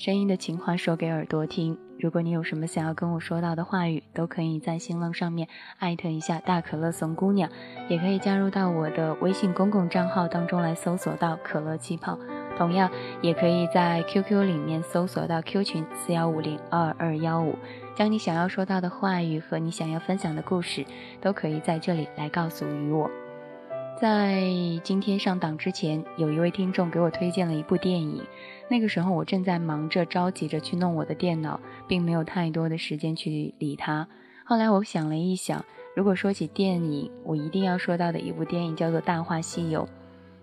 声音的情话说给耳朵听。如果你有什么想要跟我说到的话语，都可以在新浪上面艾特一下大可乐怂姑娘，也可以加入到我的微信公共账号当中来搜索到可乐气泡。同样，也可以在 QQ 里面搜索到 Q 群四幺五零二二幺五，将你想要说到的话语和你想要分享的故事，都可以在这里来告诉于我。在今天上档之前，有一位听众给我推荐了一部电影。那个时候我正在忙着着急着去弄我的电脑，并没有太多的时间去理他。后来我想了一想，如果说起电影，我一定要说到的一部电影叫做《大话西游》。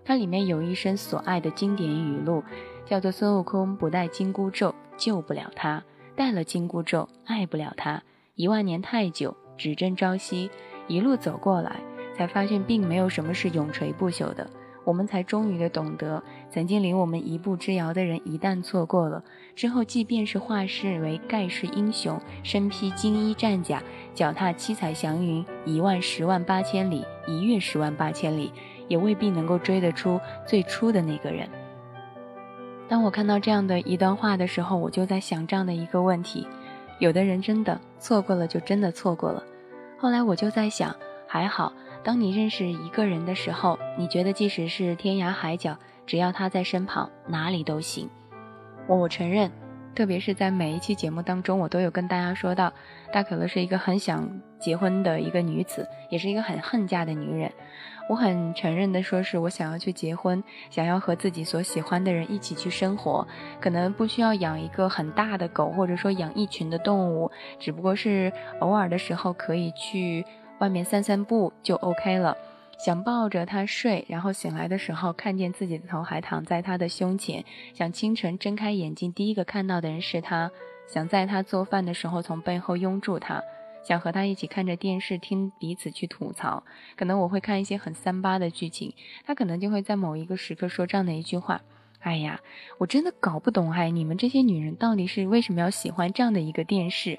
它里面有一生所爱的经典语录，叫做“孙悟空不带紧箍咒救不了他，带了紧箍咒爱不了他。一万年太久，只争朝夕，一路走过来。”才发现并没有什么是永垂不朽的，我们才终于的懂得，曾经离我们一步之遥的人，一旦错过了之后，即便是化世为盖世英雄，身披金衣战甲，脚踏七彩祥云，一万十万八千里，一跃十万八千里，也未必能够追得出最初的那个人。当我看到这样的一段话的时候，我就在想这样的一个问题：有的人真的错过了，就真的错过了。后来我就在想，还好。当你认识一个人的时候，你觉得即使是天涯海角，只要他在身旁，哪里都行。我我承认，特别是在每一期节目当中，我都有跟大家说到，大可乐是一个很想结婚的一个女子，也是一个很恨嫁的女人。我很承认的说，是我想要去结婚，想要和自己所喜欢的人一起去生活，可能不需要养一个很大的狗，或者说养一群的动物，只不过是偶尔的时候可以去。外面散散步就 OK 了，想抱着他睡，然后醒来的时候看见自己的头还躺在他的胸前，想清晨睁开眼睛第一个看到的人是他，想在他做饭的时候从背后拥住他，想和他一起看着电视听彼此去吐槽。可能我会看一些很三八的剧情，他可能就会在某一个时刻说这样的一句话：“哎呀，我真的搞不懂，哎，你们这些女人到底是为什么要喜欢这样的一个电视？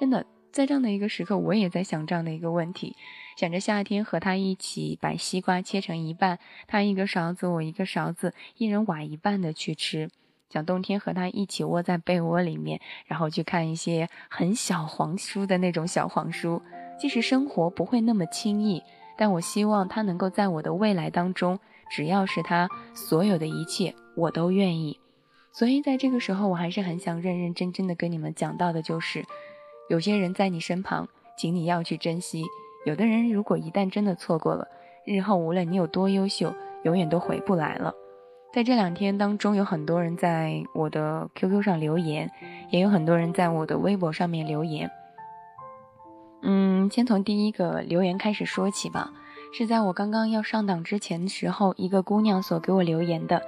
真的。”在这样的一个时刻，我也在想这样的一个问题，想着夏天和他一起把西瓜切成一半，他一个勺子，我一个勺子，一人挖一半的去吃；想冬天和他一起窝在被窝里面，然后去看一些很小黄书的那种小黄书。即使生活不会那么轻易，但我希望他能够在我的未来当中，只要是他所有的一切，我都愿意。所以在这个时候，我还是很想认认真真的跟你们讲到的，就是。有些人在你身旁，请你要去珍惜；有的人如果一旦真的错过了，日后无论你有多优秀，永远都回不来了。在这两天当中，有很多人在我的 QQ 上留言，也有很多人在我的微博上面留言。嗯，先从第一个留言开始说起吧，是在我刚刚要上档之前的时候，一个姑娘所给我留言的。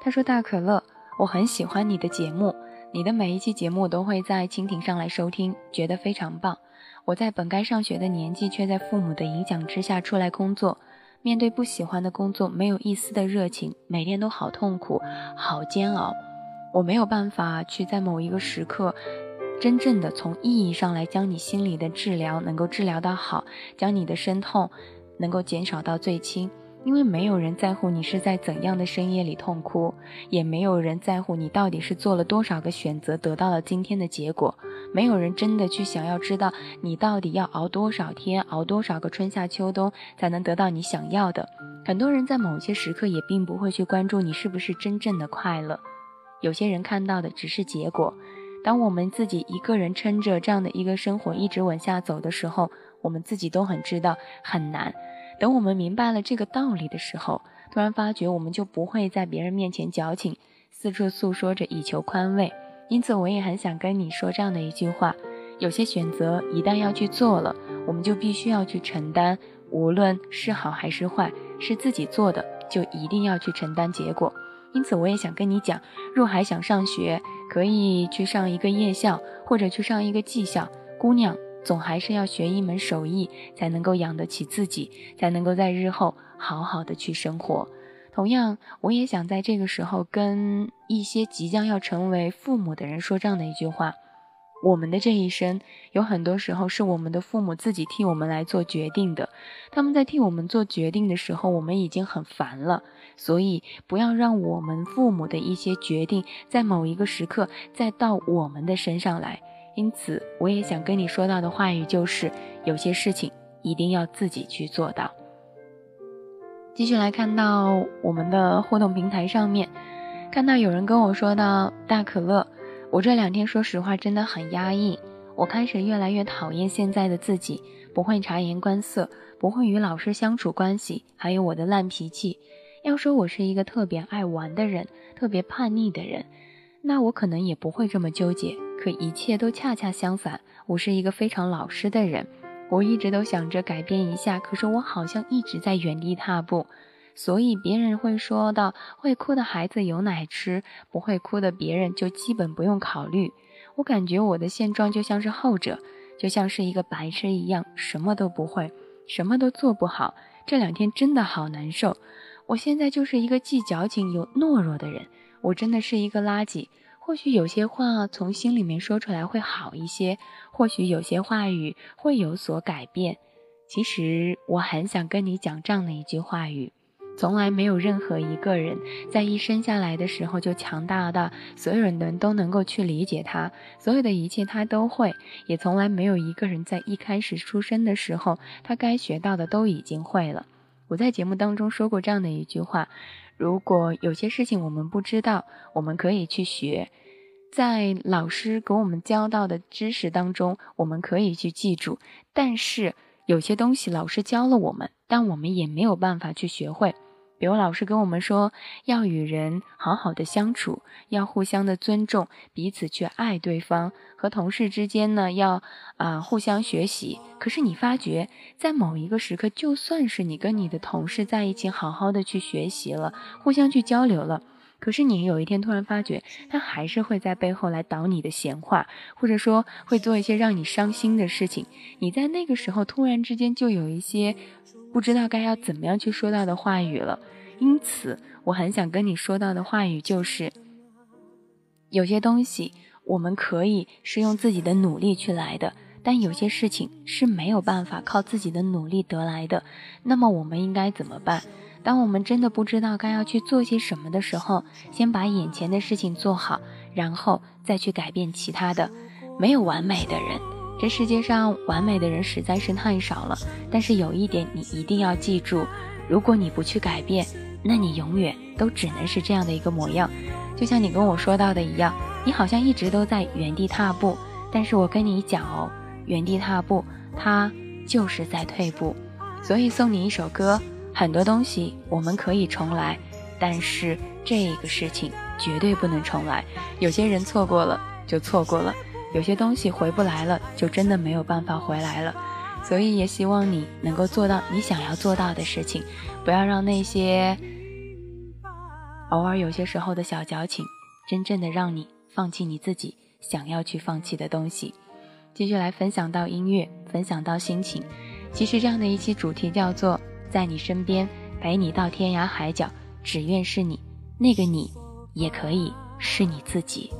她说：“大可乐，我很喜欢你的节目。”你的每一期节目都会在蜻蜓上来收听，觉得非常棒。我在本该上学的年纪，却在父母的影响之下出来工作，面对不喜欢的工作，没有一丝的热情，每天都好痛苦，好煎熬。我没有办法去在某一个时刻，真正的从意义上来将你心里的治疗能够治疗到好，将你的身痛能够减少到最轻。因为没有人在乎你是在怎样的深夜里痛哭，也没有人在乎你到底是做了多少个选择得到了今天的结果，没有人真的去想要知道你到底要熬多少天，熬多少个春夏秋冬才能得到你想要的。很多人在某些时刻也并不会去关注你是不是真正的快乐，有些人看到的只是结果。当我们自己一个人撑着这样的一个生活一直往下走的时候，我们自己都很知道很难。等我们明白了这个道理的时候，突然发觉我们就不会在别人面前矫情，四处诉说着以求宽慰。因此，我也很想跟你说这样的一句话：有些选择一旦要去做了，我们就必须要去承担，无论是好还是坏，是自己做的就一定要去承担结果。因此，我也想跟你讲，若还想上学，可以去上一个夜校，或者去上一个技校，姑娘。总还是要学一门手艺，才能够养得起自己，才能够在日后好好的去生活。同样，我也想在这个时候跟一些即将要成为父母的人说这样的一句话：我们的这一生，有很多时候是我们的父母自己替我们来做决定的。他们在替我们做决定的时候，我们已经很烦了。所以，不要让我们父母的一些决定，在某一个时刻再到我们的身上来。因此，我也想跟你说到的话语就是：有些事情一定要自己去做到。继续来看到我们的互动平台上面，看到有人跟我说到大可乐。我这两天说实话真的很压抑，我开始越来越讨厌现在的自己，不会察言观色，不会与老师相处关系，还有我的烂脾气。要说我是一个特别爱玩的人，特别叛逆的人，那我可能也不会这么纠结。可一切都恰恰相反，我是一个非常老实的人，我一直都想着改变一下，可是我好像一直在原地踏步。所以别人会说到会哭的孩子有奶吃，不会哭的别人就基本不用考虑。我感觉我的现状就像是后者，就像是一个白痴一样，什么都不会，什么都做不好。这两天真的好难受。我现在就是一个既矫情又懦弱的人，我真的是一个垃圾。或许有些话从心里面说出来会好一些，或许有些话语会有所改变。其实我很想跟你讲这样的一句话语。从来没有任何一个人在一生下来的时候就强大到所有人的人都能够去理解他，所有的一切他都会，也从来没有一个人在一开始出生的时候，他该学到的都已经会了。我在节目当中说过这样的一句话：如果有些事情我们不知道，我们可以去学，在老师给我们教到的知识当中，我们可以去记住。但是有些东西老师教了我们，但我们也没有办法去学会。比如老师跟我们说，要与人好好的相处，要互相的尊重，彼此去爱对方。和同事之间呢，要啊互相学习。可是你发觉，在某一个时刻，就算是你跟你的同事在一起，好好的去学习了，互相去交流了，可是你有一天突然发觉，他还是会在背后来捣你的闲话，或者说会做一些让你伤心的事情。你在那个时候突然之间就有一些。不知道该要怎么样去说到的话语了，因此我很想跟你说到的话语就是：有些东西我们可以是用自己的努力去来的，但有些事情是没有办法靠自己的努力得来的。那么我们应该怎么办？当我们真的不知道该要去做些什么的时候，先把眼前的事情做好，然后再去改变其他的。没有完美的人。这世界上完美的人实在是太少了，但是有一点你一定要记住：如果你不去改变，那你永远都只能是这样的一个模样。就像你跟我说到的一样，你好像一直都在原地踏步，但是我跟你讲哦，原地踏步，它就是在退步。所以送你一首歌：很多东西我们可以重来，但是这个事情绝对不能重来。有些人错过了就错过了。有些东西回不来了，就真的没有办法回来了，所以也希望你能够做到你想要做到的事情，不要让那些偶尔有些时候的小矫情，真正的让你放弃你自己想要去放弃的东西。继续来分享到音乐，分享到心情。其实这样的一期主题叫做在你身边，陪你到天涯海角，只愿是你，那个你，也可以是你自己。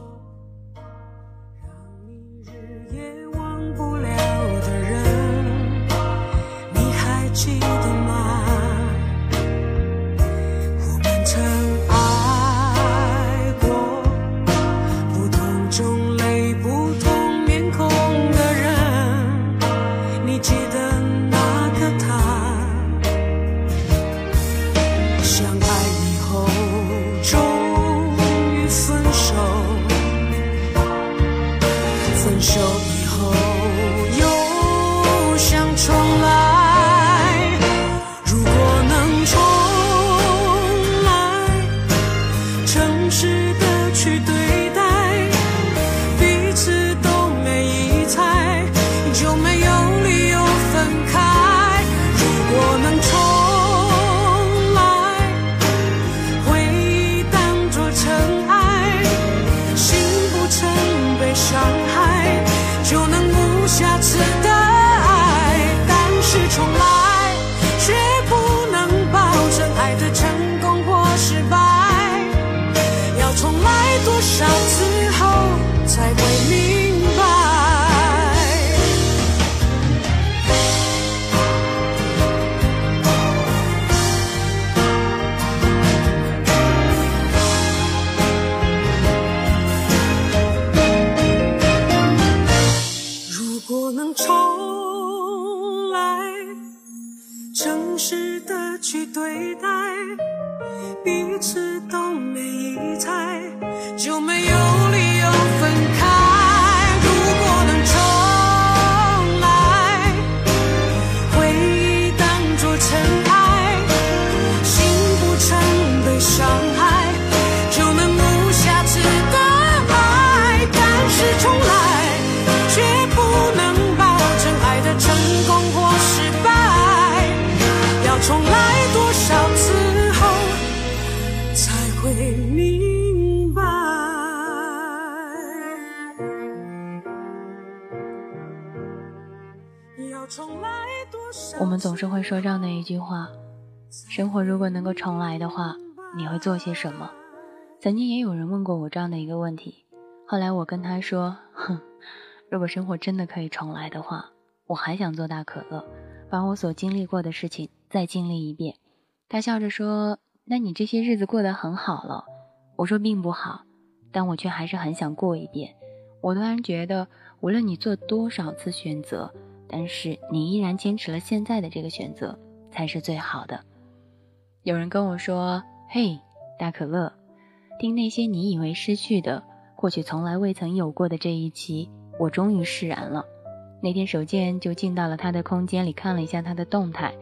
是会说这样的一句话：生活如果能够重来的话，你会做些什么？曾经也有人问过我这样的一个问题，后来我跟他说：哼，如果生活真的可以重来的话，我还想做大可乐，把我所经历过的事情再经历一遍。他笑着说：那你这些日子过得很好了。我说并不好，但我却还是很想过一遍。我突然觉得，无论你做多少次选择，但是你依然坚持了现在的这个选择，才是最好的。有人跟我说：“嘿，大可乐，听那些你以为失去的，或许从来未曾有过的这一期，我终于释然了。”那天手贱就进到了他的空间里，看了一下他的动态，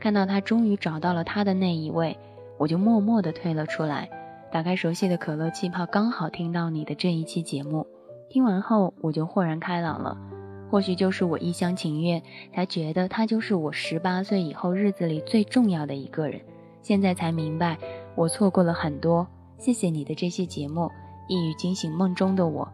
看到他终于找到了他的那一位，我就默默地退了出来。打开熟悉的可乐气泡，刚好听到你的这一期节目。听完后，我就豁然开朗了。或许就是我一厢情愿，才觉得他就是我十八岁以后日子里最重要的一个人。现在才明白，我错过了很多。谢谢你的这些节目，一语惊醒梦中的我。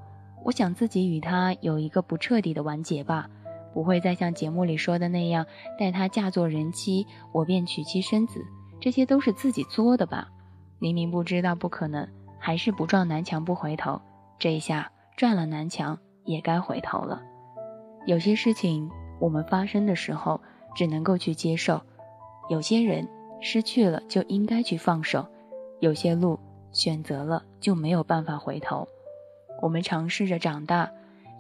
我想自己与他有一个不彻底的完结吧，不会再像节目里说的那样，待他嫁作人妻，我便娶妻生子。这些都是自己作的吧。明明不知道不可能，还是不撞南墙不回头。这一下撞了南墙，也该回头了。有些事情我们发生的时候只能够去接受，有些人失去了就应该去放手，有些路选择了就没有办法回头。我们尝试着长大，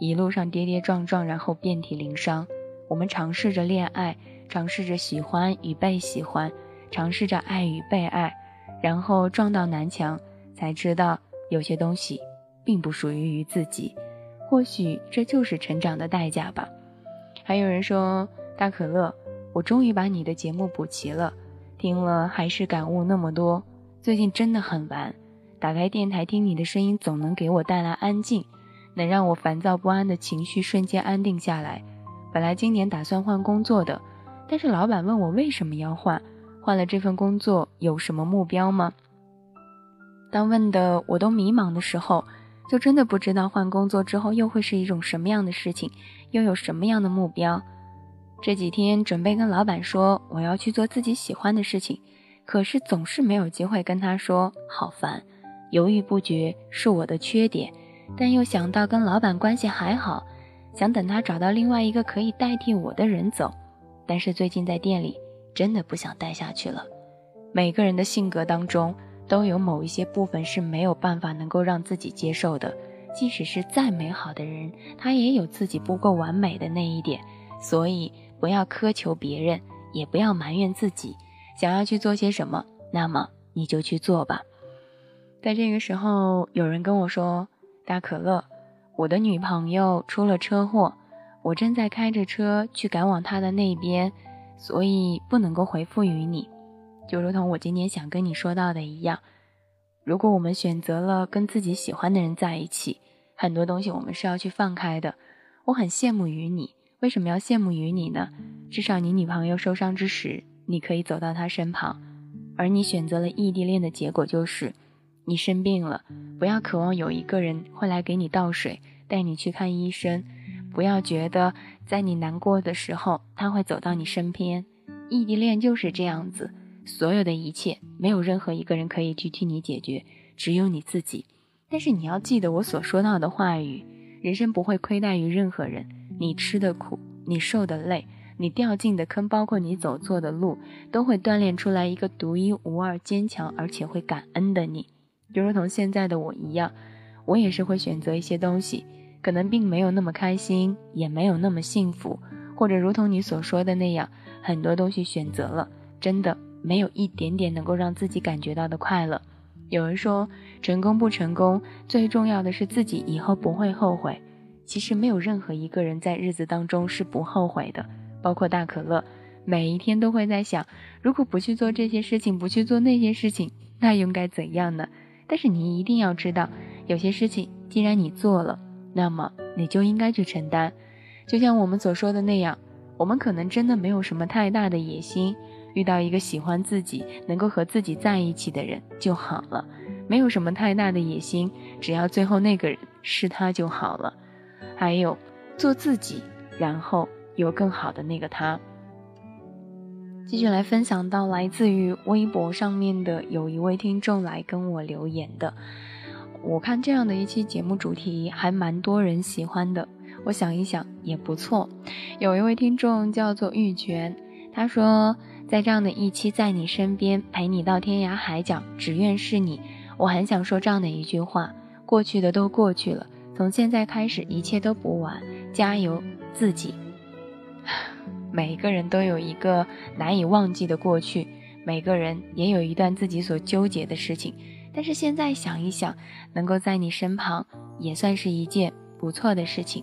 一路上跌跌撞撞，然后遍体鳞伤。我们尝试着恋爱，尝试着喜欢与被喜欢，尝试着爱与被爱。然后撞到南墙，才知道有些东西并不属于于自己，或许这就是成长的代价吧。还有人说，大可乐，我终于把你的节目补齐了，听了还是感悟那么多。最近真的很烦，打开电台听你的声音，总能给我带来安静，能让我烦躁不安的情绪瞬间安定下来。本来今年打算换工作的，但是老板问我为什么要换。换了这份工作有什么目标吗？当问的我都迷茫的时候，就真的不知道换工作之后又会是一种什么样的事情，又有什么样的目标。这几天准备跟老板说我要去做自己喜欢的事情，可是总是没有机会跟他说，好烦，犹豫不决是我的缺点。但又想到跟老板关系还好，想等他找到另外一个可以代替我的人走。但是最近在店里。真的不想待下去了。每个人的性格当中都有某一些部分是没有办法能够让自己接受的，即使是再美好的人，他也有自己不够完美的那一点。所以不要苛求别人，也不要埋怨自己。想要去做些什么，那么你就去做吧。在这个时候，有人跟我说：“大可乐，我的女朋友出了车祸，我正在开着车去赶往她的那边。”所以不能够回复于你，就如同我今天想跟你说到的一样，如果我们选择了跟自己喜欢的人在一起，很多东西我们是要去放开的。我很羡慕于你，为什么要羡慕于你呢？至少你女朋友受伤之时，你可以走到她身旁，而你选择了异地恋的结果就是，你生病了，不要渴望有一个人会来给你倒水，带你去看医生。不要觉得在你难过的时候他会走到你身边，异地恋就是这样子，所有的一切没有任何一个人可以去替你解决，只有你自己。但是你要记得我所说到的话语，人生不会亏待于任何人，你吃的苦，你受的累，你掉进的坑，包括你走错的路，都会锻炼出来一个独一无二、坚强而且会感恩的你。就如同现在的我一样，我也是会选择一些东西。可能并没有那么开心，也没有那么幸福，或者如同你所说的那样，很多东西选择了，真的没有一点点能够让自己感觉到的快乐。有人说，成功不成功，最重要的是自己以后不会后悔。其实没有任何一个人在日子当中是不后悔的，包括大可乐，每一天都会在想，如果不去做这些事情，不去做那些事情，那应该怎样呢？但是你一定要知道，有些事情既然你做了。那么你就应该去承担，就像我们所说的那样，我们可能真的没有什么太大的野心，遇到一个喜欢自己、能够和自己在一起的人就好了，没有什么太大的野心，只要最后那个人是他就好了。还有，做自己，然后有更好的那个他。继续来分享到来自于微博上面的有一位听众来跟我留言的。我看这样的一期节目主题还蛮多人喜欢的，我想一想也不错。有一位听众叫做玉泉，他说在这样的一期在你身边陪你到天涯海角，只愿是你。我很想说这样的一句话：过去的都过去了，从现在开始一切都不晚，加油自己。每个人都有一个难以忘记的过去，每个人也有一段自己所纠结的事情。但是现在想一想，能够在你身旁，也算是一件不错的事情。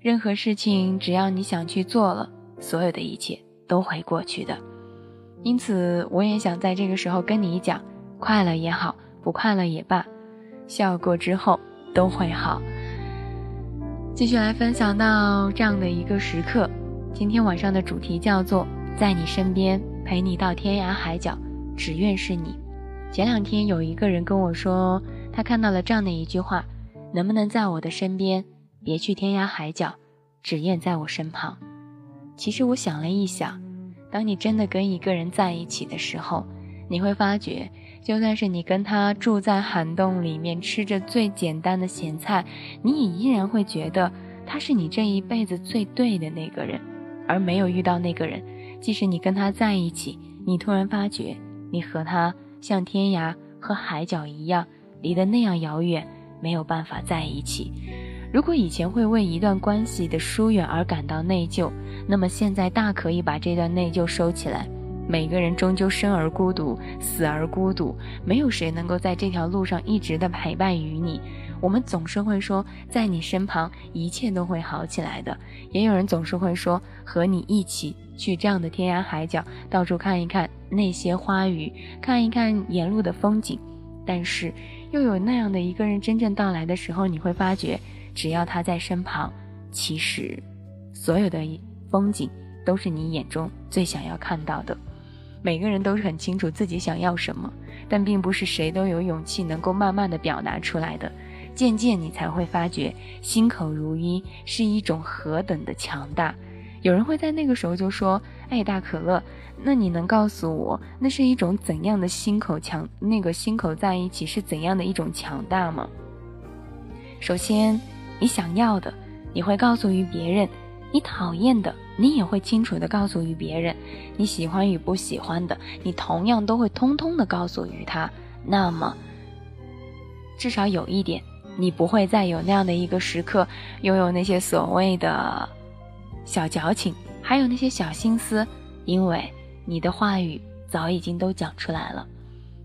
任何事情，只要你想去做了，所有的一切都会过去的。因此，我也想在这个时候跟你讲：快乐也好，不快乐也罢，笑过之后都会好。继续来分享到这样的一个时刻。今天晚上的主题叫做“在你身边，陪你到天涯海角，只愿是你”。前两天有一个人跟我说，他看到了这样的一句话：“能不能在我的身边，别去天涯海角，只愿在我身旁。”其实我想了一想，当你真的跟一个人在一起的时候，你会发觉，就算是你跟他住在涵洞里面，吃着最简单的咸菜，你也依然会觉得他是你这一辈子最对的那个人。而没有遇到那个人，即使你跟他在一起，你突然发觉你和他像天涯和海角一样，离得那样遥远，没有办法在一起。如果以前会为一段关系的疏远而感到内疚，那么现在大可以把这段内疚收起来。每个人终究生而孤独，死而孤独，没有谁能够在这条路上一直的陪伴于你。我们总是会说，在你身旁，一切都会好起来的。也有人总是会说，和你一起去这样的天涯海角，到处看一看那些花语，看一看沿路的风景。但是，又有那样的一个人真正到来的时候，你会发觉，只要他在身旁，其实，所有的风景都是你眼中最想要看到的。每个人都是很清楚自己想要什么，但并不是谁都有勇气能够慢慢的表达出来的。渐渐，你才会发觉，心口如一是一种何等的强大。有人会在那个时候就说：“哎，大可乐，那你能告诉我，那是一种怎样的心口强？那个心口在一起是怎样的一种强大吗？”首先，你想要的，你会告诉于别人；你讨厌的，你也会清楚的告诉于别人；你喜欢与不喜欢的，你同样都会通通的告诉于他。那么，至少有一点。你不会再有那样的一个时刻，拥有那些所谓的小矫情，还有那些小心思，因为你的话语早已经都讲出来了。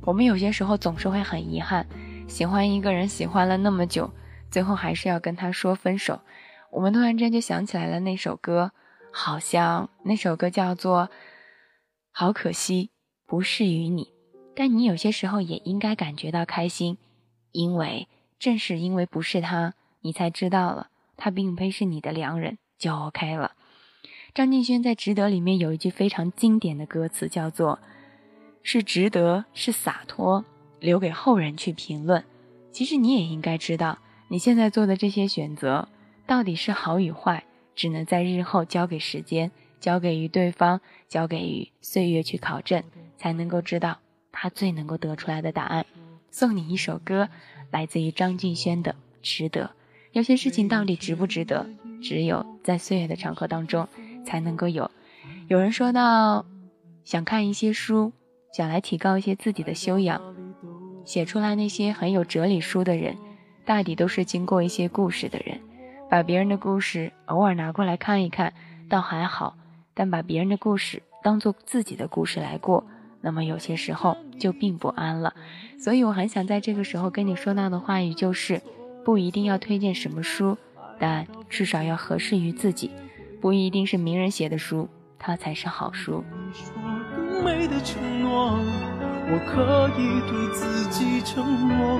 我们有些时候总是会很遗憾，喜欢一个人喜欢了那么久，最后还是要跟他说分手。我们突然间就想起来了那首歌，好像那首歌叫做《好可惜不是与你》，但你有些时候也应该感觉到开心，因为。正是因为不是他，你才知道了他并非是你的良人，就 OK 了。张敬轩在《值得》里面有一句非常经典的歌词，叫做“是值得，是洒脱，留给后人去评论”。其实你也应该知道，你现在做的这些选择到底是好与坏，只能在日后交给时间，交给于对方，交给于岁月去考证，才能够知道他最能够得出来的答案。送你一首歌。来自于张敬轩的《值得》，有些事情到底值不值得，只有在岁月的长河当中才能够有。有人说到，想看一些书，想来提高一些自己的修养，写出来那些很有哲理书的人，大抵都是经过一些故事的人。把别人的故事偶尔拿过来看一看，倒还好；但把别人的故事当做自己的故事来过。那么有些时候就并不安了，所以我很想在这个时候跟你说到的话语就是，不一定要推荐什么书，但至少要合适于自己，不一定是名人写的书，它才是好书。美的承诺我可以对自己承诺，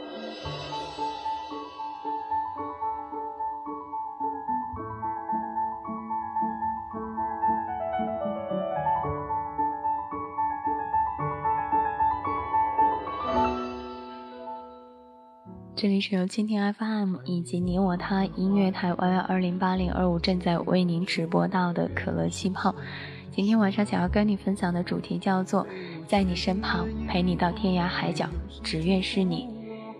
这里是由蜻蜓 FM 以及你我他音乐台 Y Y 二零八零二五正在为您直播到的可乐气泡。今天晚上想要跟你分享的主题叫做“在你身旁，陪你到天涯海角，只愿是你”。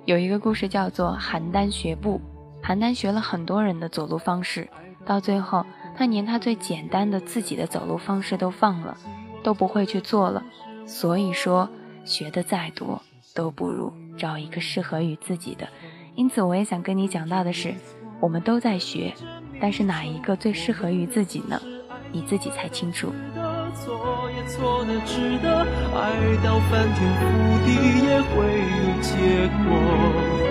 有一个故事叫做邯郸学步。邯郸学了很多人的走路方式，到最后，他连他最简单的自己的走路方式都放了，都不会去做了。所以说，学的再多，都不如。找一个适合于自己的，因此我也想跟你讲到的是，我们都在学，但是哪一个最适合于自己呢？你自己才清楚。错的值得，爱到翻天覆地也会有结果。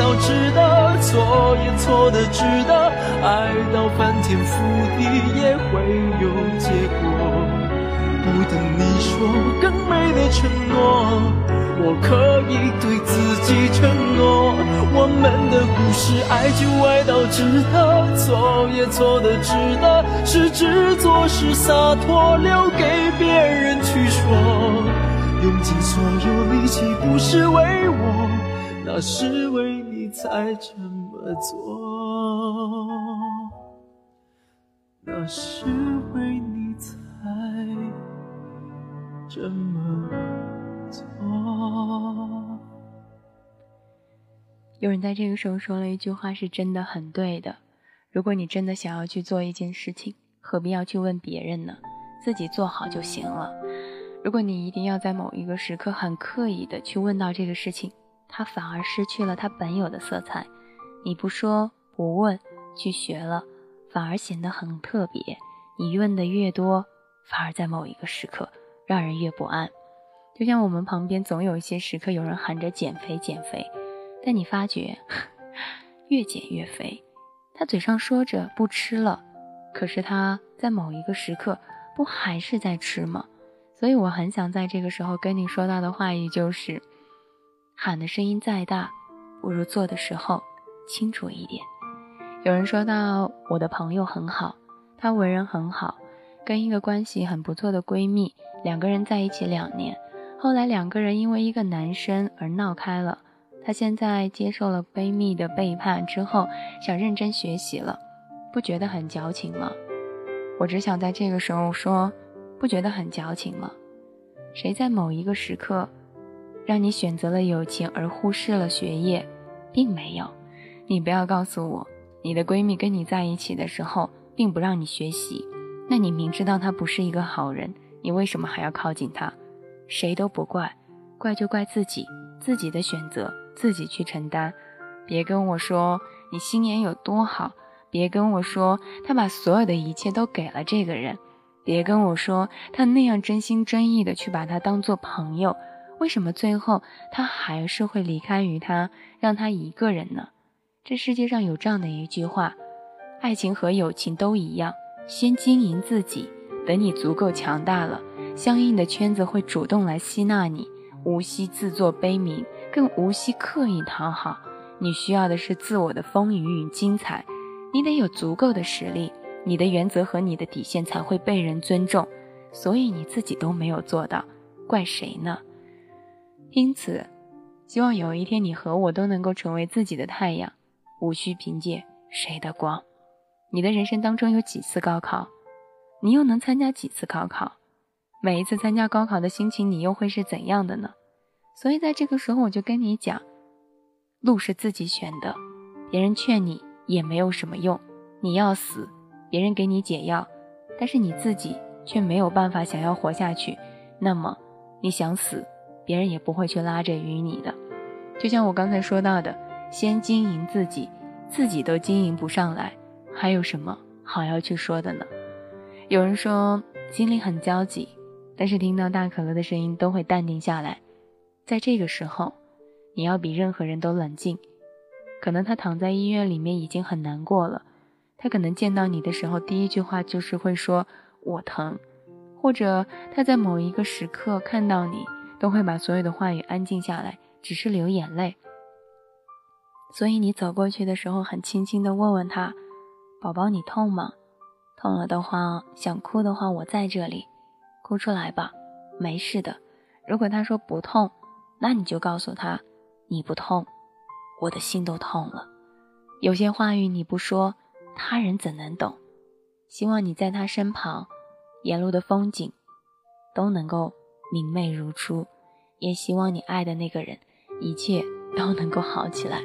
到值得，错也错的值得，爱到翻天覆地也会有结果。不等你说更美的承诺。我可以对自己承诺，我们的故事，爱就爱到值得，错也错的值得，是执着是洒脱，留给别人去说。用尽所有力气，不是为我，那是为才这么做，那是为你才这么做。有人在这个时候说了一句话，是真的很对的。如果你真的想要去做一件事情，何必要去问别人呢？自己做好就行了。如果你一定要在某一个时刻很刻意的去问到这个事情，它反而失去了它本有的色彩。你不说不问，去学了，反而显得很特别。你问的越多，反而在某一个时刻让人越不安。就像我们旁边总有一些时刻，有人喊着减肥减肥，但你发觉 越减越肥。他嘴上说着不吃了，可是他在某一个时刻不还是在吃吗？所以我很想在这个时候跟你说到的话语就是：喊的声音再大，不如做的时候清楚一点。有人说到我的朋友很好，她为人很好，跟一个关系很不错的闺蜜，两个人在一起两年。后来两个人因为一个男生而闹开了。她现在接受了闺蜜的背叛之后，想认真学习了，不觉得很矫情吗？我只想在这个时候说，不觉得很矫情吗？谁在某一个时刻，让你选择了友情而忽视了学业，并没有。你不要告诉我，你的闺蜜跟你在一起的时候，并不让你学习。那你明知道她不是一个好人，你为什么还要靠近她？谁都不怪，怪就怪自己，自己的选择自己去承担。别跟我说你心眼有多好，别跟我说他把所有的一切都给了这个人，别跟我说他那样真心真意的去把他当做朋友，为什么最后他还是会离开于他，让他一个人呢？这世界上有这样的一句话：爱情和友情都一样，先经营自己，等你足够强大了。相应的圈子会主动来吸纳你，无需自作悲鸣，更无需刻意讨好。你需要的是自我的丰腴与精彩。你得有足够的实力，你的原则和你的底线才会被人尊重。所以你自己都没有做到，怪谁呢？因此，希望有一天你和我都能够成为自己的太阳，无需凭借谁的光。你的人生当中有几次高考？你又能参加几次高考？每一次参加高考的心情，你又会是怎样的呢？所以在这个时候，我就跟你讲，路是自己选的，别人劝你也没有什么用。你要死，别人给你解药，但是你自己却没有办法想要活下去，那么你想死，别人也不会去拉着与你的。就像我刚才说到的，先经营自己，自己都经营不上来，还有什么好要去说的呢？有人说心里很焦急。但是听到大可乐的声音都会淡定下来，在这个时候，你要比任何人都冷静。可能他躺在医院里面已经很难过了，他可能见到你的时候，第一句话就是会说“我疼”，或者他在某一个时刻看到你，都会把所有的话语安静下来，只是流眼泪。所以你走过去的时候，很轻轻地问问他：“宝宝，你痛吗？痛了的话，想哭的话，我在这里，哭出来吧，没事的。如果他说不痛，那你就告诉他，你不痛，我的心都痛了。有些话语你不说。”他人怎能懂？希望你在他身旁，沿路的风景都能够明媚如初。也希望你爱的那个人，一切都能够好起来。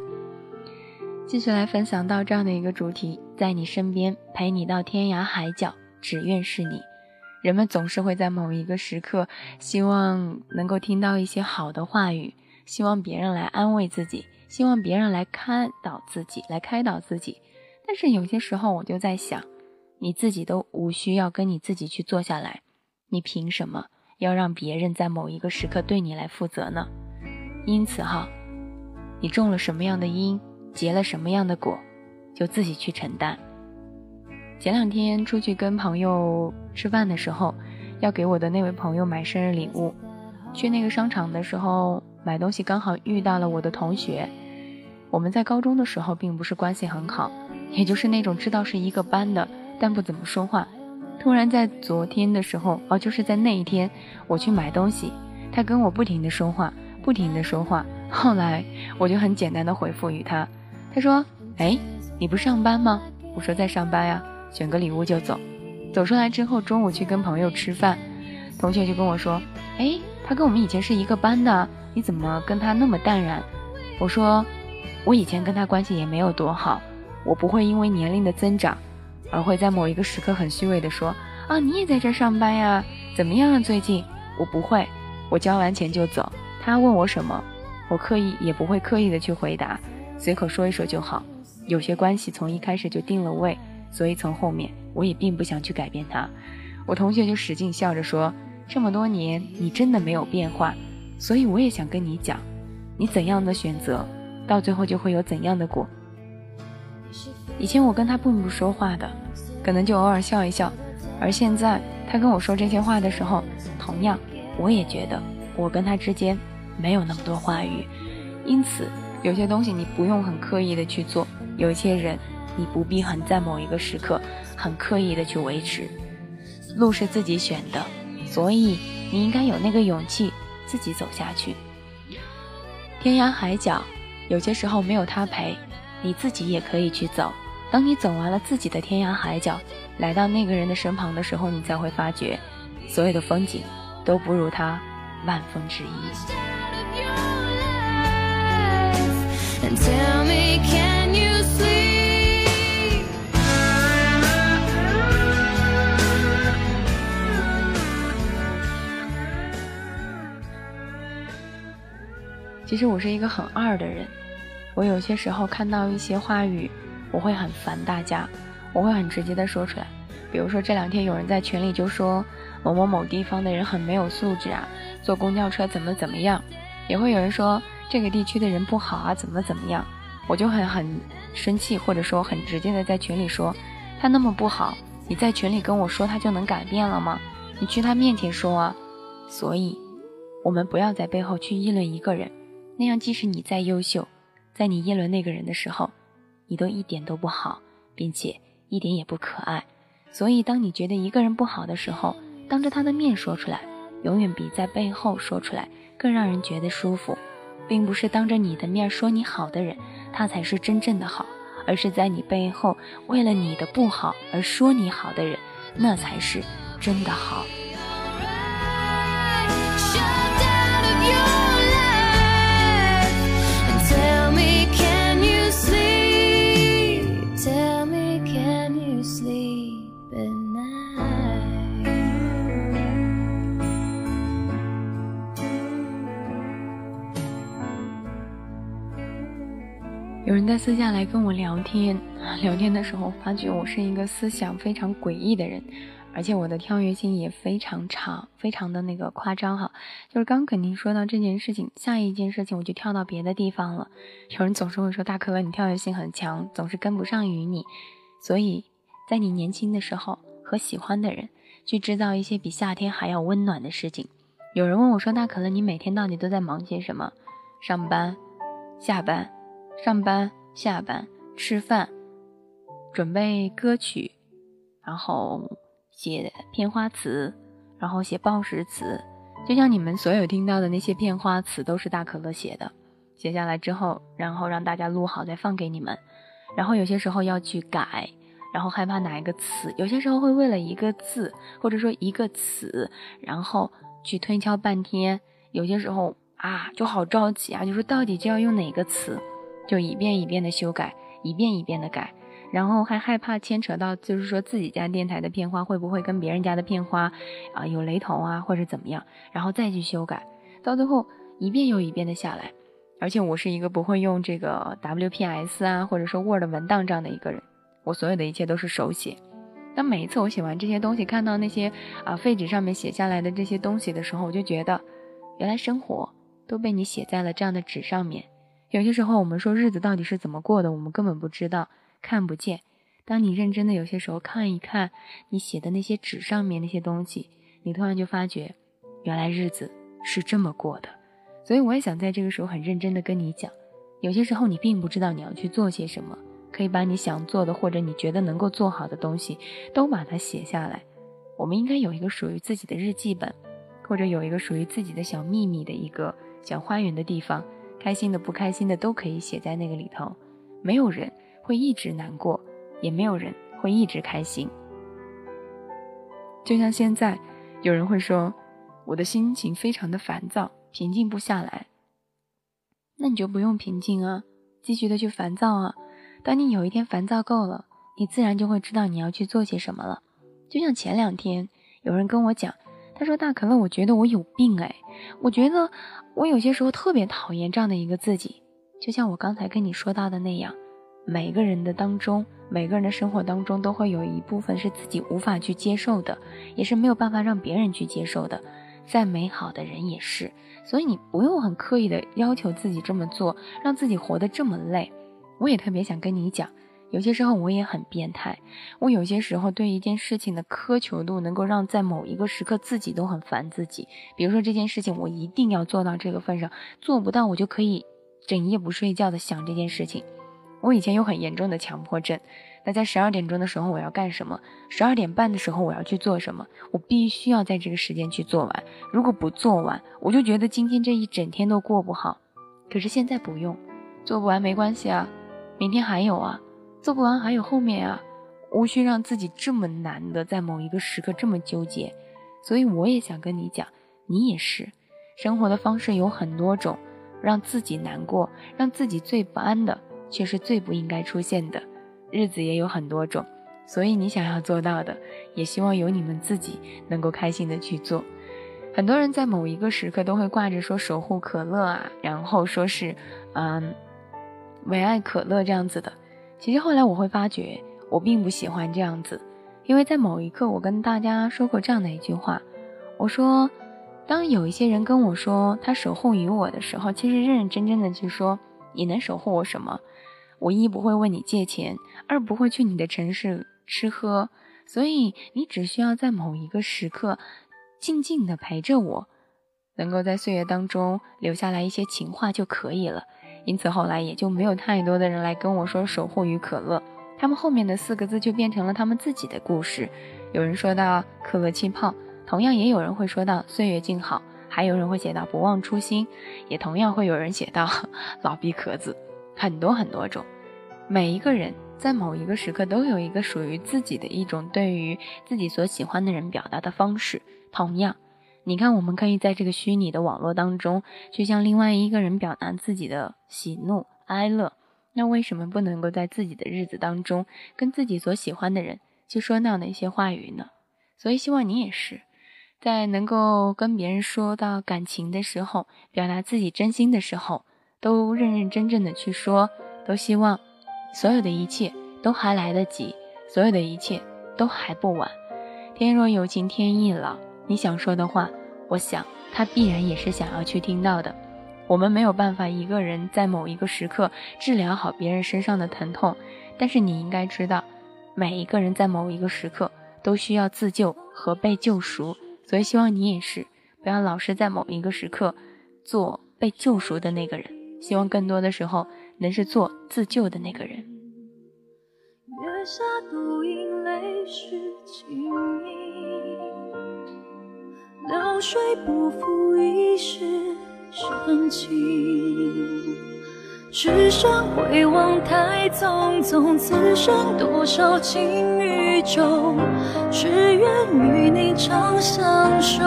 继续来分享到这样的一个主题：在你身边，陪你到天涯海角，只愿是你。人们总是会在某一个时刻，希望能够听到一些好的话语，希望别人来安慰自己，希望别人来开导自己，来开导自己。但是有些时候，我就在想，你自己都无需要跟你自己去坐下来，你凭什么要让别人在某一个时刻对你来负责呢？因此哈，你种了什么样的因，结了什么样的果，就自己去承担。前两天出去跟朋友吃饭的时候，要给我的那位朋友买生日礼物，去那个商场的时候买东西，刚好遇到了我的同学。我们在高中的时候并不是关系很好。也就是那种知道是一个班的，但不怎么说话。突然在昨天的时候，哦，就是在那一天，我去买东西，他跟我不停的说话，不停的说话。后来我就很简单的回复于他，他说：“哎，你不上班吗？”我说：“在上班呀。”选个礼物就走。走出来之后，中午去跟朋友吃饭，同学就跟我说：“哎，他跟我们以前是一个班的，你怎么跟他那么淡然？”我说：“我以前跟他关系也没有多好。”我不会因为年龄的增长，而会在某一个时刻很虚伪的说啊，你也在这上班呀？怎么样啊？最近我不会，我交完钱就走。他问我什么，我刻意也不会刻意的去回答，随口说一说就好。有些关系从一开始就定了位，所以从后面我也并不想去改变他。我同学就使劲笑着说，这么多年你真的没有变化，所以我也想跟你讲，你怎样的选择，到最后就会有怎样的果。以前我跟他并不说话的，可能就偶尔笑一笑，而现在他跟我说这些话的时候，同样我也觉得我跟他之间没有那么多话语，因此有些东西你不用很刻意的去做，有些人你不必很在某一个时刻很刻意的去维持，路是自己选的，所以你应该有那个勇气自己走下去。天涯海角，有些时候没有他陪，你自己也可以去走。当你走完了自己的天涯海角，来到那个人的身旁的时候，你才会发觉，所有的风景都不如他万分之一。其实我是一个很二的人，我有些时候看到一些话语。我会很烦大家，我会很直接的说出来。比如说这两天有人在群里就说某某某地方的人很没有素质啊，坐公交车怎么怎么样，也会有人说这个地区的人不好啊，怎么怎么样，我就很很生气，或者说很直接的在群里说他那么不好，你在群里跟我说他就能改变了吗？你去他面前说啊。所以，我们不要在背后去议论一个人，那样即使你再优秀，在你议论那个人的时候。你都一点都不好，并且一点也不可爱，所以当你觉得一个人不好的时候，当着他的面说出来，永远比在背后说出来更让人觉得舒服。并不是当着你的面说你好的人，他才是真正的好，而是在你背后为了你的不好而说你好的人，那才是真的好。有人在私下来跟我聊天，聊天的时候发觉我是一个思想非常诡异的人，而且我的跳跃性也非常长，非常的那个夸张哈。就是刚肯定说到这件事情，下一件事情我就跳到别的地方了。有人总是会说大可乐你跳跃性很强，总是跟不上于你，所以在你年轻的时候，和喜欢的人去制造一些比夏天还要温暖的事情。有人问我说：“那可能你每天到底都在忙些什么？上班、下班、上班、下班、吃饭、准备歌曲，然后写片花词，然后写报时词。就像你们所有听到的那些片花词，都是大可乐写的。写下来之后，然后让大家录好再放给你们。然后有些时候要去改，然后害怕哪一个词，有些时候会为了一个字或者说一个词，然后。”去推敲半天，有些时候啊就好着急啊，就说到底就要用哪个词，就一遍一遍的修改，一遍一遍的改，然后还害怕牵扯到，就是说自己家电台的片花会不会跟别人家的片花啊有雷同啊，或者怎么样，然后再去修改，到最后一遍又一遍的下来，而且我是一个不会用这个 WPS 啊，或者说 Word 文档这样的一个人，我所有的一切都是手写。那每一次我写完这些东西，看到那些啊废纸上面写下来的这些东西的时候，我就觉得，原来生活都被你写在了这样的纸上面。有些时候我们说日子到底是怎么过的，我们根本不知道，看不见。当你认真的有些时候看一看你写的那些纸上面那些东西，你突然就发觉，原来日子是这么过的。所以我也想在这个时候很认真的跟你讲，有些时候你并不知道你要去做些什么。可以把你想做的或者你觉得能够做好的东西都把它写下来。我们应该有一个属于自己的日记本，或者有一个属于自己的小秘密的一个小花园的地方，开心的、不开心的都可以写在那个里头。没有人会一直难过，也没有人会一直开心。就像现在，有人会说我的心情非常的烦躁，平静不下来。那你就不用平静啊，继续的去烦躁啊。当你有一天烦躁够了，你自然就会知道你要去做些什么了。就像前两天有人跟我讲，他说：“大可乐，我觉得我有病哎，我觉得我有些时候特别讨厌这样的一个自己。”就像我刚才跟你说到的那样，每个人的当中，每个人的生活当中都会有一部分是自己无法去接受的，也是没有办法让别人去接受的。再美好的人也是，所以你不用很刻意的要求自己这么做，让自己活得这么累。我也特别想跟你讲，有些时候我也很变态。我有些时候对一件事情的苛求度，能够让在某一个时刻自己都很烦自己。比如说这件事情，我一定要做到这个份上，做不到我就可以整夜不睡觉的想这件事情。我以前有很严重的强迫症，那在十二点钟的时候我要干什么？十二点半的时候我要去做什么？我必须要在这个时间去做完。如果不做完，我就觉得今天这一整天都过不好。可是现在不用，做不完没关系啊。明天还有啊，做不完还有后面啊，无需让自己这么难的在某一个时刻这么纠结。所以我也想跟你讲，你也是，生活的方式有很多种，让自己难过，让自己最不安的，却是最不应该出现的。日子也有很多种，所以你想要做到的，也希望由你们自己能够开心的去做。很多人在某一个时刻都会挂着说守护可乐啊，然后说是，嗯。唯爱可乐这样子的，其实后来我会发觉，我并不喜欢这样子，因为在某一刻，我跟大家说过这样的一句话，我说，当有一些人跟我说他守护于我的时候，其实认认真真的去说，你能守护我什么？我一不会问你借钱，二不会去你的城市吃喝，所以你只需要在某一个时刻，静静的陪着我，能够在岁月当中留下来一些情话就可以了。因此后来也就没有太多的人来跟我说守护于可乐，他们后面的四个字就变成了他们自己的故事。有人说到可乐气泡，同样也有人会说到岁月静好，还有人会写到不忘初心，也同样会有人写到老逼壳子，很多很多种。每一个人在某一个时刻都有一个属于自己的一种对于自己所喜欢的人表达的方式，同样。你看，我们可以在这个虚拟的网络当中，去向另外一个人表达自己的喜怒哀乐。那为什么不能够在自己的日子当中，跟自己所喜欢的人去说那样的一些话语呢？所以，希望你也是，在能够跟别人说到感情的时候，表达自己真心的时候，都认认真真的去说。都希望所有的一切都还来得及，所有的一切都还不晚。天若有情天亦老。你想说的话，我想他必然也是想要去听到的。我们没有办法一个人在某一个时刻治疗好别人身上的疼痛，但是你应该知道，每一个人在某一个时刻都需要自救和被救赎，所以希望你也是，不要老是在某一个时刻做被救赎的那个人，希望更多的时候能是做自救的那个人。月下独饮泪湿青衣，流水不负一世深情。只身回望太匆匆，此生多少情与仇，只愿与你长相守。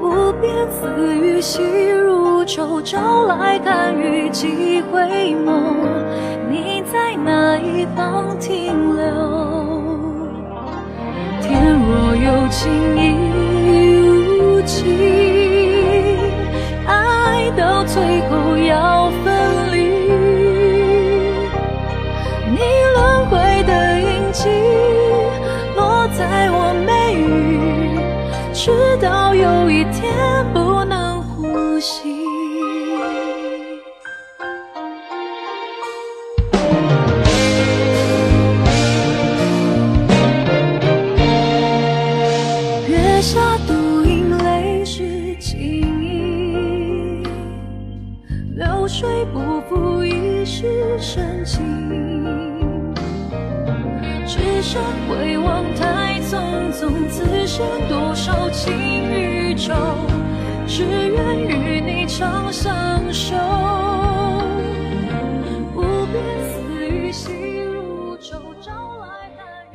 无边丝雨细如舟，朝来看雨几回眸，你在哪一方停留？若有情亦无情。爱到最后要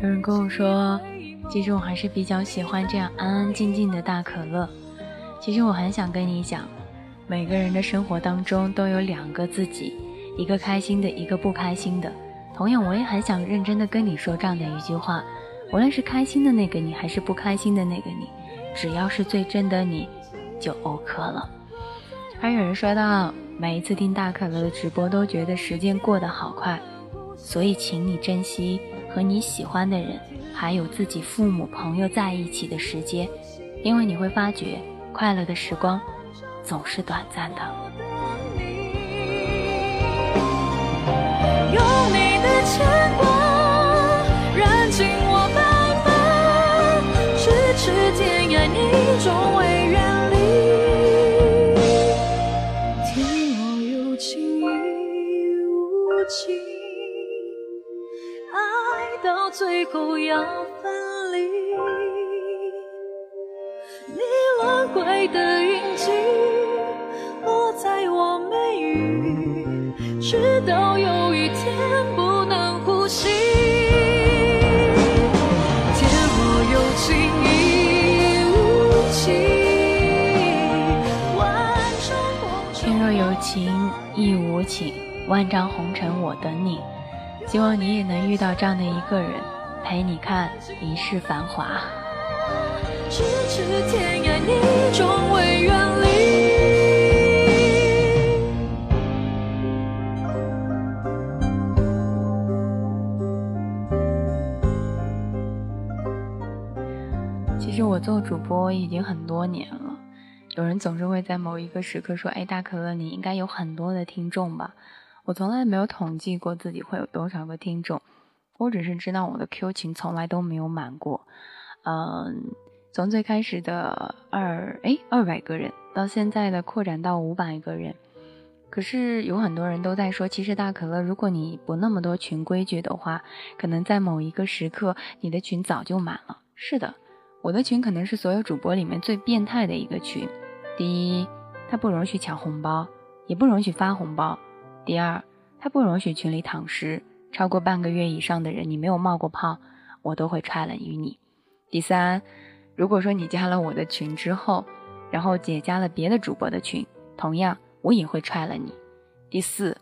有人跟我说，其实我还是比较喜欢这样安安静静的大可乐。其实我很想跟你讲，每个人的生活当中都有两个自己，一个开心的，一个不开心的。同样，我也很想认真的跟你说这样的一句话：无论是开心的那个你，还是不开心的那个你，只要是最真的你，就 OK 了。还有人说到，每一次听大可乐的直播，都觉得时间过得好快，所以请你珍惜。和你喜欢的人，还有自己父母朋友在一起的时间，因为你会发觉，快乐的时光总是短暂的。用你的牵挂，终未远离。天若有情亦无情。爱到最后要分离，你轮回的印记落在我眉宇，直到有一天不能呼吸。亦无情，万丈红尘我等你。希望你也能遇到这样的一个人，陪你看一世繁华。咫尺天涯，你终未远离。其实我做主播已经很多年了，有人总是会在某一个时刻说：“哎，大可乐，你应该有很多的听众吧？”我从来没有统计过自己会有多少个听众，我只是知道我的 Q 群从来都没有满过。嗯，从最开始的二哎二百个人，到现在的扩展到五百个人。可是有很多人都在说，其实大可乐，如果你不那么多群规矩的话，可能在某一个时刻，你的群早就满了。是的，我的群可能是所有主播里面最变态的一个群。第一，他不容许抢红包，也不容许发红包。第二，他不容许群里躺尸，超过半个月以上的人，你没有冒过泡，我都会踹了于你。第三，如果说你加了我的群之后，然后姐加了别的主播的群，同样我也会踹了你。第四，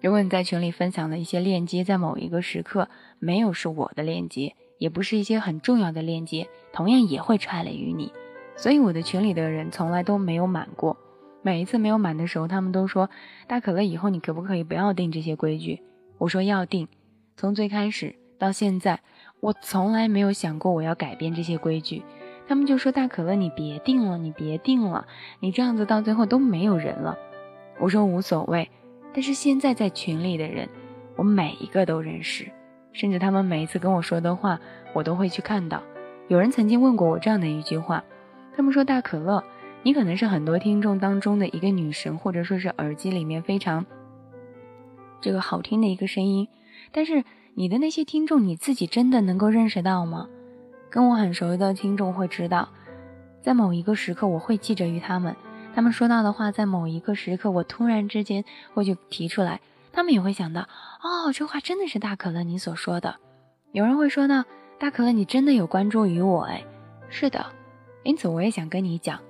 如果你在群里分享的一些链接，在某一个时刻没有是我的链接，也不是一些很重要的链接，同样也会踹了于你。所以我的群里的人从来都没有满过。每一次没有满的时候，他们都说：“大可乐，以后你可不可以不要定这些规矩？”我说：“要定。”从最开始到现在，我从来没有想过我要改变这些规矩。他们就说：“大可乐，你别定了，你别定了，你这样子到最后都没有人了。”我说：“无所谓。”但是现在在群里的人，我每一个都认识，甚至他们每一次跟我说的话，我都会去看到。有人曾经问过我这样的一句话，他们说：“大可乐，你可能是很多听众当中的一个女神，或者说是耳机里面非常这个好听的一个声音，但是你的那些听众，你自己真的能够认识到吗？”跟我很熟的听众会知道，在某一个时刻，我会记着于他们，他们说到的话，在某一个时刻，我突然之间会去提出来。他们也会想到，哦，这话真的是大可乐你所说的。有人会说呢，大可乐你真的有关注于我哎，是的。因此我也想跟你讲，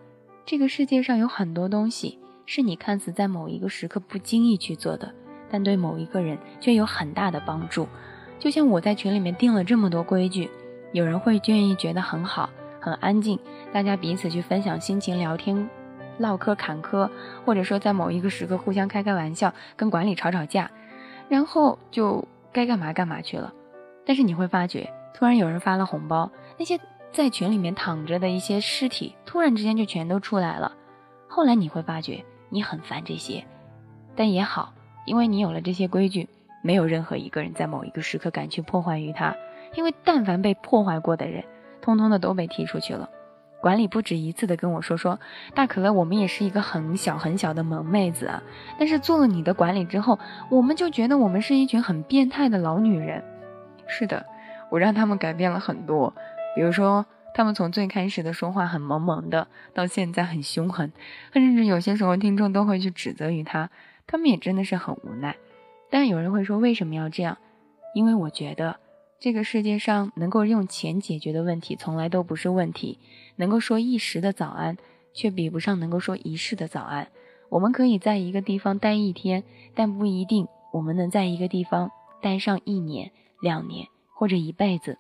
这个世界上有很多东西是你看似在某一个时刻不经意去做的，但对某一个人却有很大的帮助。就像我在群里面定了这么多规矩，有人会愿意觉得很好，很安静，大家彼此去分享心情，聊天。唠嗑坎坷，或者说在某一个时刻互相开开玩笑，跟管理吵吵架，然后就该干嘛干嘛去了。但是你会发觉，突然有人发了红包，那些在群里面躺着的一些尸体，突然之间就全都出来了。后来你会发觉，你很烦这些，但也好，因为你有了这些规矩，没有任何一个人在某一个时刻敢去破坏于他，因为但凡被破坏过的人，通通的都被踢出去了。管理不止一次的跟我说说，大可乐，我们也是一个很小很小的萌妹子啊。但是做了你的管理之后，我们就觉得我们是一群很变态的老女人。是的，我让他们改变了很多。比如说，他们从最开始的说话很萌萌的，到现在很凶狠，甚至有些时候听众都会去指责于他，他们也真的是很无奈。但有人会说，为什么要这样？因为我觉得。这个世界上能够用钱解决的问题，从来都不是问题。能够说一时的早安，却比不上能够说一世的早安。我们可以在一个地方待一天，但不一定我们能在一个地方待上一年、两年或者一辈子。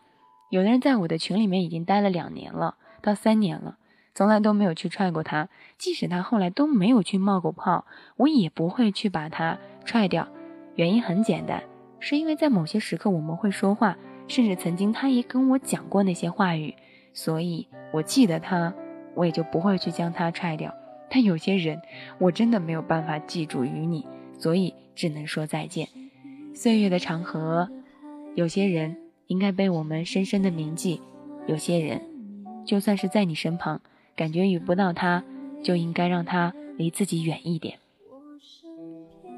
有的人在我的群里面已经待了两年了，到三年了，从来都没有去踹过他。即使他后来都没有去冒过泡，我也不会去把他踹掉。原因很简单，是因为在某些时刻我们会说话。甚至曾经他也跟我讲过那些话语，所以我记得他，我也就不会去将他踹掉。但有些人，我真的没有办法记住于你，所以只能说再见。岁月的长河，有些人应该被我们深深的铭记，有些人，就算是在你身旁，感觉遇不到他，就应该让他离自己远一点。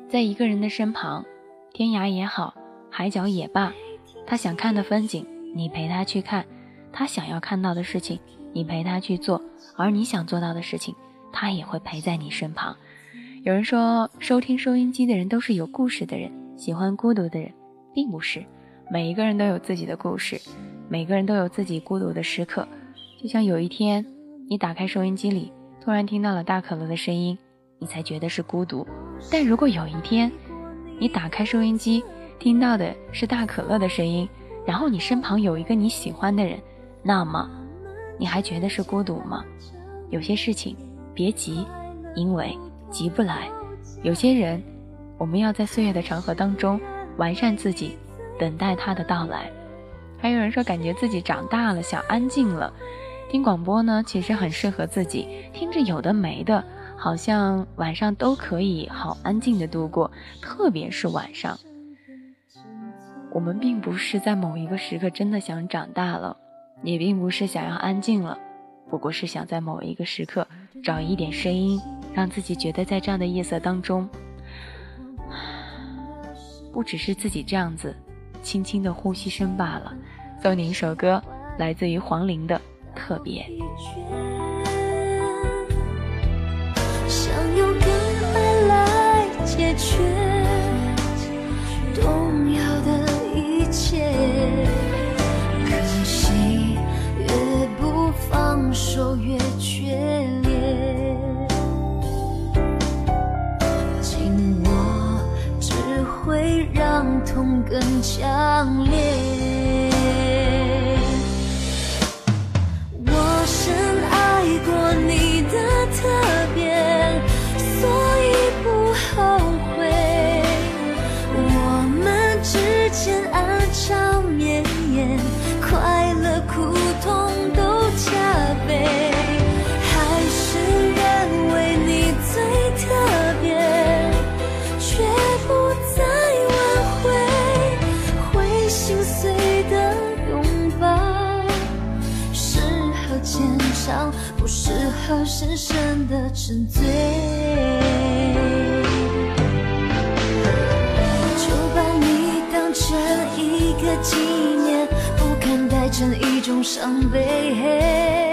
在一个人的身旁，天涯也好，海角也罢。他想看的风景，你陪他去看；他想要看到的事情，你陪他去做；而你想做到的事情，他也会陪在你身旁。有人说，收听收音机的人都是有故事的人，喜欢孤独的人，并不是。每一个人都有自己的故事，每个人都有自己孤独的时刻。就像有一天，你打开收音机里，突然听到了大可乐的声音，你才觉得是孤独。但如果有一天，你打开收音机，听到的是大可乐的声音，然后你身旁有一个你喜欢的人，那么你还觉得是孤独吗？有些事情别急，因为急不来；有些人，我们要在岁月的长河当中完善自己，等待他的到来。还有人说，感觉自己长大了，想安静了。听广播呢，其实很适合自己，听着有的没的，好像晚上都可以好安静的度过，特别是晚上。我们并不是在某一个时刻真的想长大了，也并不是想要安静了，不过是想在某一个时刻找一点声音，让自己觉得在这样的夜色当中，不只是自己这样子，轻轻的呼吸声罢了。送你一首歌，来自于黄龄的《特别》。想用爱来解决动摇的一切。可惜，越不放手越痛更强烈。我深爱过你的特深深的沉醉。就把你当成一个纪念，不看待成一种伤悲。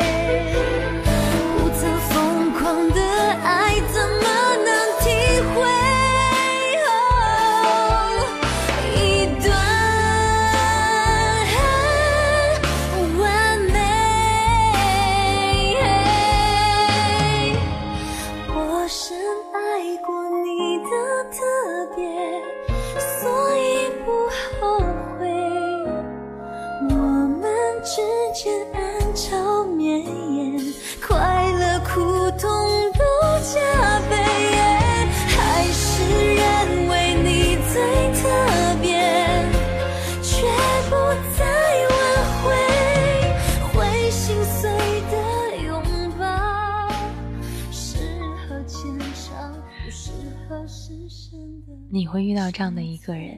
会遇到这样的一个人，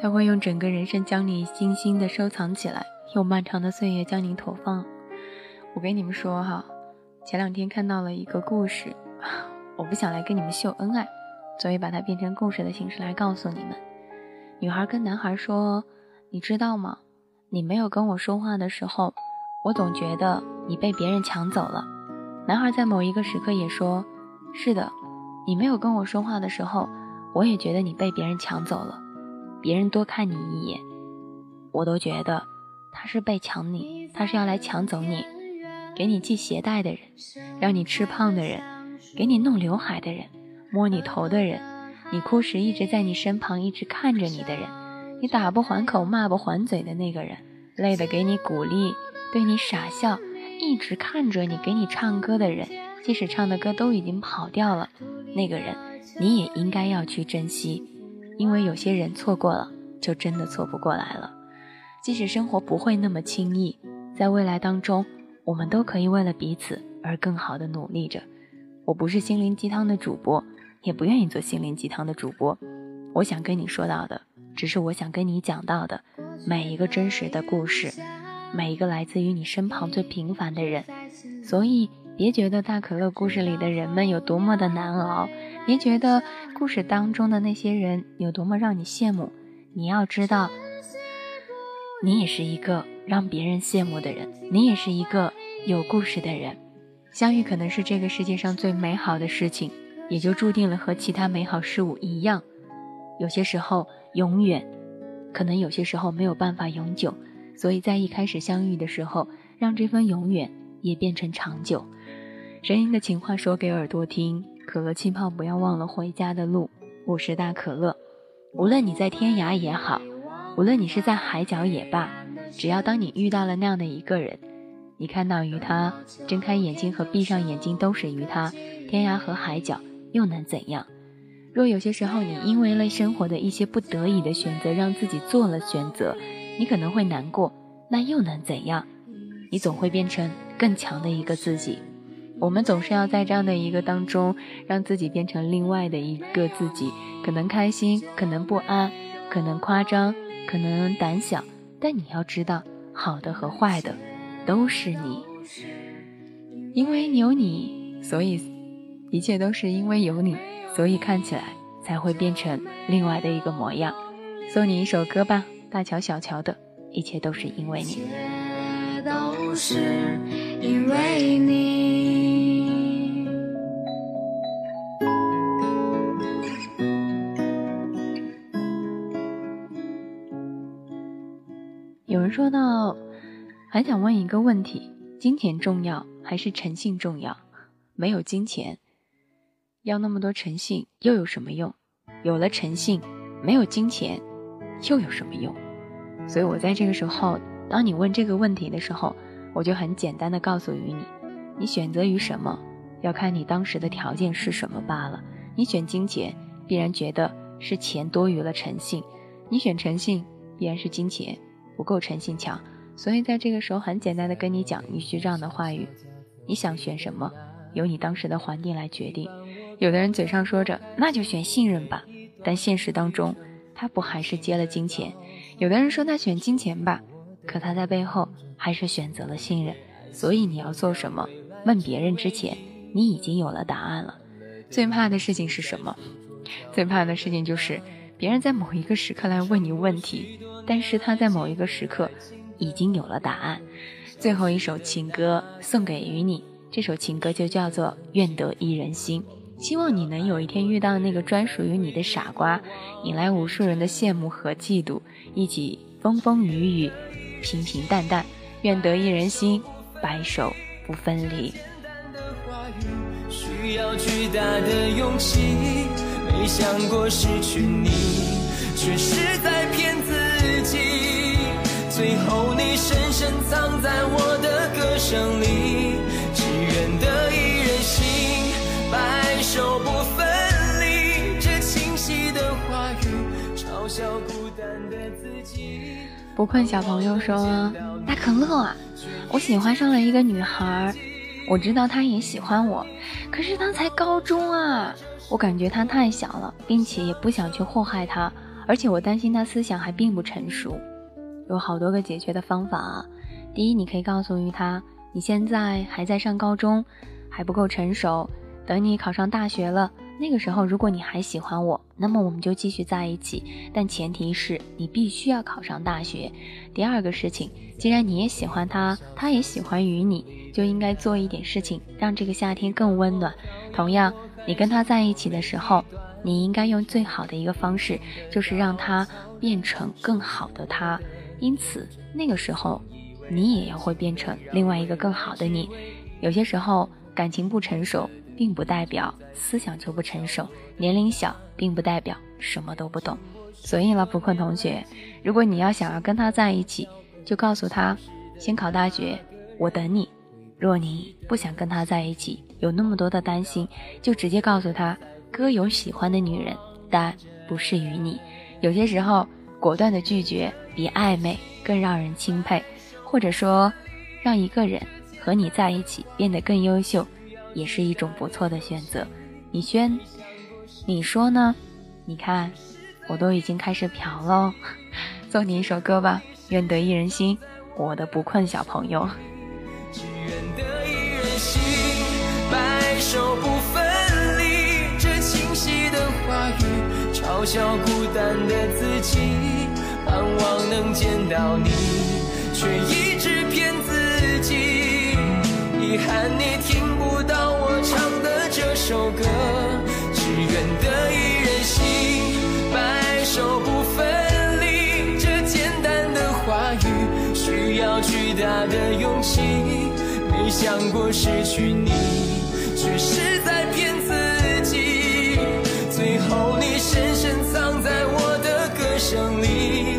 他会用整个人生将你精心的收藏起来，用漫长的岁月将你投放。我跟你们说哈，前两天看到了一个故事，我不想来跟你们秀恩爱，所以把它变成故事的形式来告诉你们。女孩跟男孩说：“你知道吗？你没有跟我说话的时候，我总觉得你被别人抢走了。”男孩在某一个时刻也说：“是的，你没有跟我说话的时候。”我也觉得你被别人抢走了，别人多看你一眼，我都觉得他是被抢你，他是要来抢走你，给你系鞋带的人，让你吃胖的人，给你弄刘海的人，摸你头的人，你哭时一直在你身旁一直看着你的人，你打不还口骂不还嘴的那个人，累的给你鼓励，对你傻笑，一直看着你给你唱歌的人，即使唱的歌都已经跑掉了，那个人。你也应该要去珍惜，因为有些人错过了，就真的错不过来了。即使生活不会那么轻易，在未来当中，我们都可以为了彼此而更好的努力着。我不是心灵鸡汤的主播，也不愿意做心灵鸡汤的主播。我想跟你说到的，只是我想跟你讲到的每一个真实的故事，每一个来自于你身旁最平凡的人。所以，别觉得大可乐故事里的人们有多么的难熬。别觉得故事当中的那些人有多么让你羡慕，你要知道，你也是一个让别人羡慕的人，你也是一个有故事的人。相遇可能是这个世界上最美好的事情，也就注定了和其他美好事物一样，有些时候永远，可能有些时候没有办法永久。所以在一开始相遇的时候，让这份永远也变成长久。声音的情话说给耳朵听。可乐气泡，不要忘了回家的路。我是大可乐，无论你在天涯也好，无论你是在海角也罢，只要当你遇到了那样的一个人，你看到鱼他，睁开眼睛和闭上眼睛都是鱼他，天涯和海角又能怎样？若有些时候你因为了生活的一些不得已的选择，让自己做了选择，你可能会难过，那又能怎样？你总会变成更强的一个自己。我们总是要在这样的一个当中，让自己变成另外的一个自己，可能开心，可能不安，可能夸张，可能胆小，但你要知道，好的和坏的都是你，因为有你，所以一切都是因为有你，所以看起来才会变成另外的一个模样。送你一首歌吧，大乔小乔的，一切都是因为你。都是因为你。有人说到，还想问一个问题：金钱重要还是诚信重要？没有金钱，要那么多诚信又有什么用？有了诚信，没有金钱，又有什么用？所以我在这个时候，当你问这个问题的时候，我就很简单的告诉于你：你选择于什么，要看你当时的条件是什么罢了。你选金钱，必然觉得是钱多于了诚信；你选诚信，必然是金钱。不够诚信强，所以在这个时候很简单的跟你讲一句这样的话语：你想选什么，由你当时的环境来决定。有的人嘴上说着那就选信任吧，但现实当中他不还是接了金钱？有的人说那选金钱吧，可他在背后还是选择了信任。所以你要做什么，问别人之前，你已经有了答案了。最怕的事情是什么？最怕的事情就是别人在某一个时刻来问你问题，但是他在某一个时刻已经有了答案。最后一首情歌送给于你，这首情歌就叫做《愿得一人心》。希望你能有一天遇到那个专属于你的傻瓜，引来无数人的羡慕和嫉妒，一起风风雨雨，平平淡淡，愿得一人心，白首不分离。需要巨大的勇气，没想过失去你，却是在骗自己。最后你深深藏在我的歌声里，不困小朋友说：“大可乐啊，我喜欢上了一个女孩。”我知道她也喜欢我，可是她才高中啊！我感觉她太小了，并且也不想去祸害她，而且我担心他思想还并不成熟。有好多个解决的方法啊！第一，你可以告诉于他，你现在还在上高中，还不够成熟，等你考上大学了。那个时候，如果你还喜欢我，那么我们就继续在一起。但前提是你必须要考上大学。第二个事情，既然你也喜欢他，他也喜欢于你，就应该做一点事情，让这个夏天更温暖。同样，你跟他在一起的时候，你应该用最好的一个方式，就是让他变成更好的他。因此，那个时候，你也要会变成另外一个更好的你。有些时候，感情不成熟。并不代表思想就不成熟，年龄小并不代表什么都不懂。所以了，不困同学，如果你要想要跟他在一起，就告诉他先考大学，我等你。若你不想跟他在一起，有那么多的担心，就直接告诉他，哥有喜欢的女人，但不是与你。有些时候，果断的拒绝比暧昧更让人钦佩，或者说，让一个人和你在一起变得更优秀。也是一种不错的选择，李轩，你说呢？你看，我都已经开始嫖喽，送你一首歌吧，《愿得一人心》，我的不困小朋友。只愿得一人心，白首不分离。这清晰的话语，嘲笑孤单的自己，盼望能见到你，却一直骗自己，遗憾你听。首歌，只愿得一人心，白首不分离。这简单的话语，需要巨大的勇气。没想过失去你，却是在骗自己。最后你深深藏在我的歌声里，